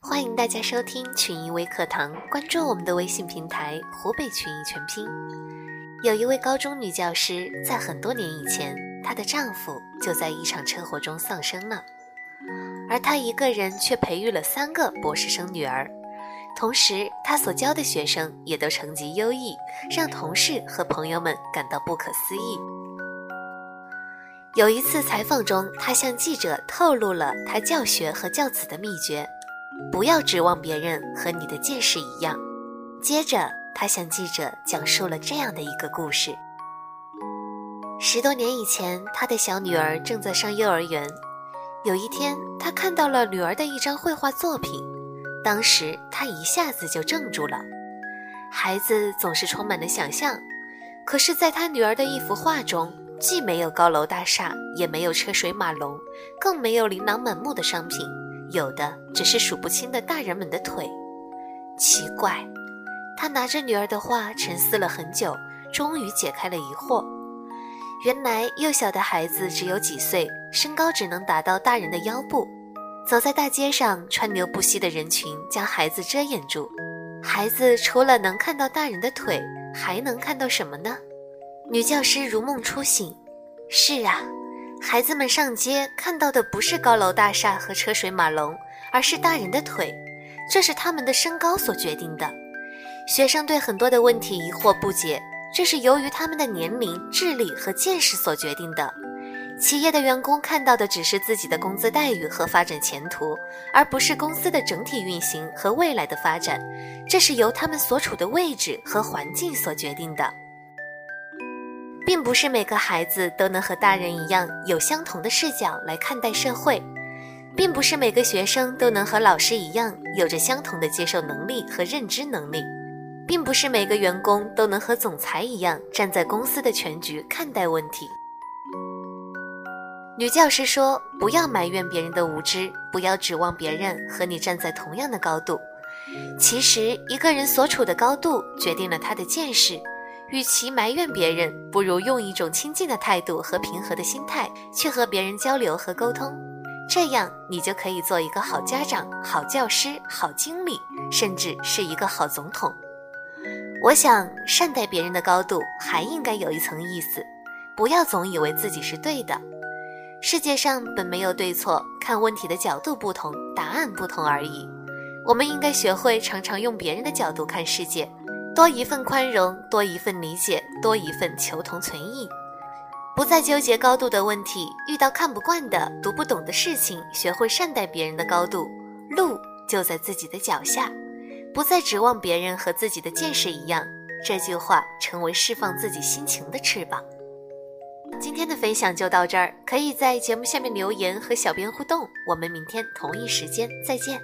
欢迎大家收听群英微课堂，关注我们的微信平台“湖北群英全拼”。有一位高中女教师，在很多年以前，她的丈夫就在一场车祸中丧生了，而她一个人却培育了三个博士生女儿，同时她所教的学生也都成绩优异，让同事和朋友们感到不可思议。有一次采访中，她向记者透露了她教学和教子的秘诀。不要指望别人和你的见识一样。接着，他向记者讲述了这样的一个故事：十多年以前，他的小女儿正在上幼儿园。有一天，他看到了女儿的一张绘画作品，当时他一下子就怔住了。孩子总是充满了想象，可是，在他女儿的一幅画中，既没有高楼大厦，也没有车水马龙，更没有琳琅满目的商品。有的只是数不清的大人们的腿，奇怪。他拿着女儿的画沉思了很久，终于解开了疑惑。原来幼小的孩子只有几岁，身高只能达到大人的腰部。走在大街上，川流不息的人群将孩子遮掩住。孩子除了能看到大人的腿，还能看到什么呢？女教师如梦初醒。是啊。孩子们上街看到的不是高楼大厦和车水马龙，而是大人的腿，这是他们的身高所决定的。学生对很多的问题疑惑不解，这是由于他们的年龄、智力和见识所决定的。企业的员工看到的只是自己的工资待遇和发展前途，而不是公司的整体运行和未来的发展，这是由他们所处的位置和环境所决定的。并不是每个孩子都能和大人一样有相同的视角来看待社会，并不是每个学生都能和老师一样有着相同的接受能力和认知能力，并不是每个员工都能和总裁一样站在公司的全局看待问题。女教师说：“不要埋怨别人的无知，不要指望别人和你站在同样的高度。其实，一个人所处的高度决定了他的见识。”与其埋怨别人，不如用一种亲近的态度和平和的心态去和别人交流和沟通，这样你就可以做一个好家长、好教师、好经理，甚至是一个好总统。我想，善待别人的高度还应该有一层意思，不要总以为自己是对的。世界上本没有对错，看问题的角度不同，答案不同而已。我们应该学会常常用别人的角度看世界。多一份宽容，多一份理解，多一份求同存异，不再纠结高度的问题。遇到看不惯的、读不懂的事情，学会善待别人的高度。路就在自己的脚下，不再指望别人和自己的见识一样。这句话成为释放自己心情的翅膀。今天的分享就到这儿，可以在节目下面留言和小编互动。我们明天同一时间再见。